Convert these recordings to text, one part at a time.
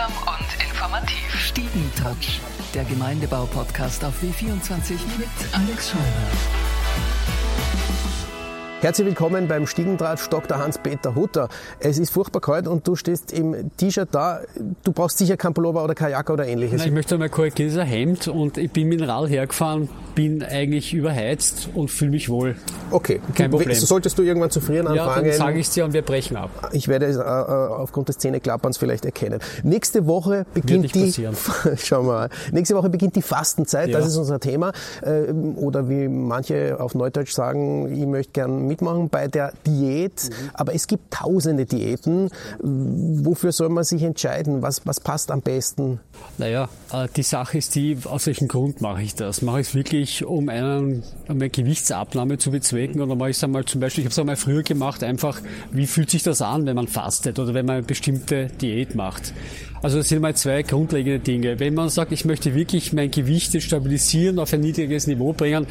Unterhaltsam und informativ. Stiegentouch, der Gemeindebau-Podcast auf W24 mit Alex Scheuer. Herzlich willkommen beim Stiegentratsch Dr. Hans-Peter Hutter. Es ist furchtbar kalt und du stehst im T-Shirt da. Du brauchst sicher kein Pullover oder Kajak oder ähnliches. Nein, ich möchte einmal korrigieren, das ist ein Hemd und ich bin mit dem Rad hergefahren, bin eigentlich überheizt und fühle mich wohl. Okay, kein Problem. Solltest du irgendwann zu frieren anfangen? Ja, dann sage ich es dir und wir brechen ab. Ich werde es äh, äh, aufgrund des Zähneklapperns vielleicht erkennen. Nächste Woche beginnt die, schau mal, nächste Woche beginnt die Fastenzeit, ja. das ist unser Thema. Äh, oder wie manche auf Neudeutsch sagen, ich möchte gern mitmachen bei der Diät. Mhm. Aber es gibt tausende Diäten. Wofür soll man sich entscheiden? Was, was passt am besten? Naja, äh, die Sache ist die, aus welchem Grund mache ich das? Mache ich es wirklich, um einen, eine Gewichtsabnahme zu bezwecken? Oder mache ich es einmal zum Beispiel, ich habe es einmal früher gemacht, einfach, wie fühlt sich das an, wenn man fastet oder wenn man eine bestimmte Diät macht? Also das sind mal zwei grundlegende Dinge. Wenn man sagt, ich möchte wirklich mein Gewicht stabilisieren, auf ein niedriges Niveau bringen,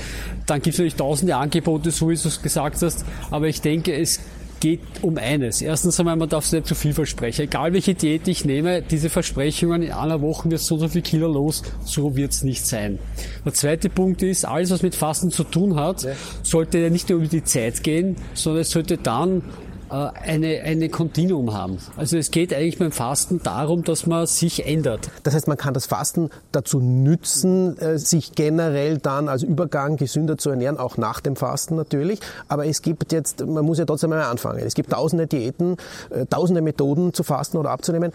dann gibt es natürlich tausende Angebote, so wie du es gesagt hast. Aber ich denke, es geht um eines. Erstens einmal, man darf sich nicht zu viel versprechen. Egal welche Diät ich nehme, diese Versprechungen in einer Woche wird so und so viel Kilo los, so wird es nicht sein. Der zweite Punkt ist, alles was mit Fasten zu tun hat, ja. sollte ja nicht nur über die Zeit gehen, sondern es sollte dann eine, eine Kontinuum haben. Also es geht eigentlich beim Fasten darum, dass man sich ändert. Das heißt, man kann das Fasten dazu nützen, äh, sich generell dann als Übergang gesünder zu ernähren, auch nach dem Fasten natürlich. Aber es gibt jetzt, man muss ja trotzdem mal anfangen. Es gibt tausende Diäten, äh, tausende Methoden zu fasten oder abzunehmen.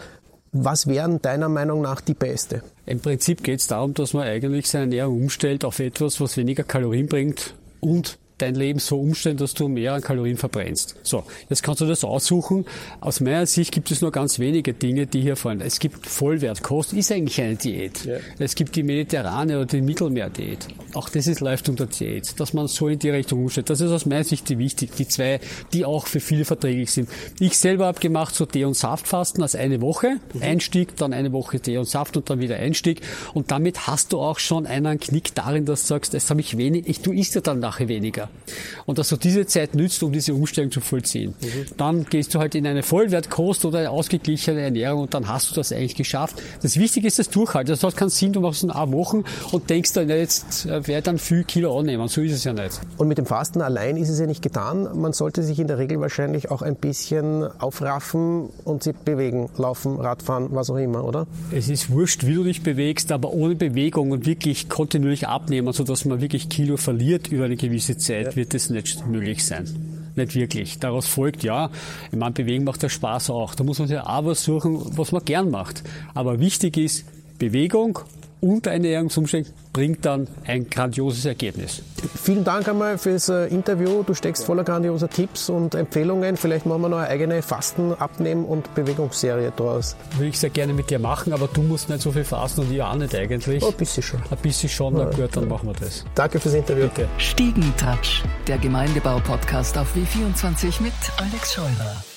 Was wären deiner Meinung nach die beste? Im Prinzip geht es darum, dass man eigentlich seine Ernährung umstellt auf etwas, was weniger Kalorien bringt und dein Leben so umstellen, dass du mehr an Kalorien verbrennst. So, jetzt kannst du das aussuchen. Aus meiner Sicht gibt es nur ganz wenige Dinge, die hier fallen. Es gibt Vollwertkost, ist eigentlich eine Diät. Ja. Es gibt die mediterrane oder die Mittelmeerdiät. Auch das ist läuft unter Diät, dass man so in die Richtung umstellt. Das ist aus meiner Sicht die wichtig, die zwei, die auch für viele verträglich sind. Ich selber habe gemacht so Tee- und Saftfasten als eine Woche, mhm. Einstieg, dann eine Woche Tee und Saft und dann wieder Einstieg. Und damit hast du auch schon einen Knick darin, dass du sagst, das habe ich wenig, ich, du isst ja dann nachher weniger. Und dass du diese Zeit nützt, um diese Umstellung zu vollziehen. Mhm. Dann gehst du halt in eine Vollwertkost oder eine ausgeglichene Ernährung und dann hast du das eigentlich geschafft. Das Wichtige ist das Durchhalten. Das hat keinen Sinn, du machst es in ein Wochen und denkst dann, jetzt äh, werde dann viel Kilo annehmen. So ist es ja nicht. Und mit dem Fasten allein ist es ja nicht getan. Man sollte sich in der Regel wahrscheinlich auch ein bisschen aufraffen und sich bewegen, laufen, Radfahren, was auch immer, oder? Es ist wurscht, wie du dich bewegst, aber ohne Bewegung und wirklich kontinuierlich abnehmen, sodass man wirklich Kilo verliert über eine gewisse Zeit Zeit wird es nicht möglich sein. Nicht wirklich. Daraus folgt, ja, ich meine, Bewegen macht ja Spaß auch. Da muss man sich auch was suchen, was man gern macht. Aber wichtig ist Bewegung und eine Ernährungsumstellung bringt dann ein grandioses Ergebnis. Vielen Dank einmal fürs äh, Interview. Du steckst voller grandioser Tipps und Empfehlungen. Vielleicht machen wir noch eine eigene Fasten-, Abnehmen- und Bewegungsserie draus. Würde ich sehr gerne mit dir machen, aber du musst nicht so viel fasten und ich auch nicht eigentlich. Oh, ein bisschen schon. Ein bisschen schon, na gut, dann machen wir das. Danke fürs Interview. Bitte. Stiegentouch, der Gemeindebau-Podcast auf W24 mit Alex Scheurer.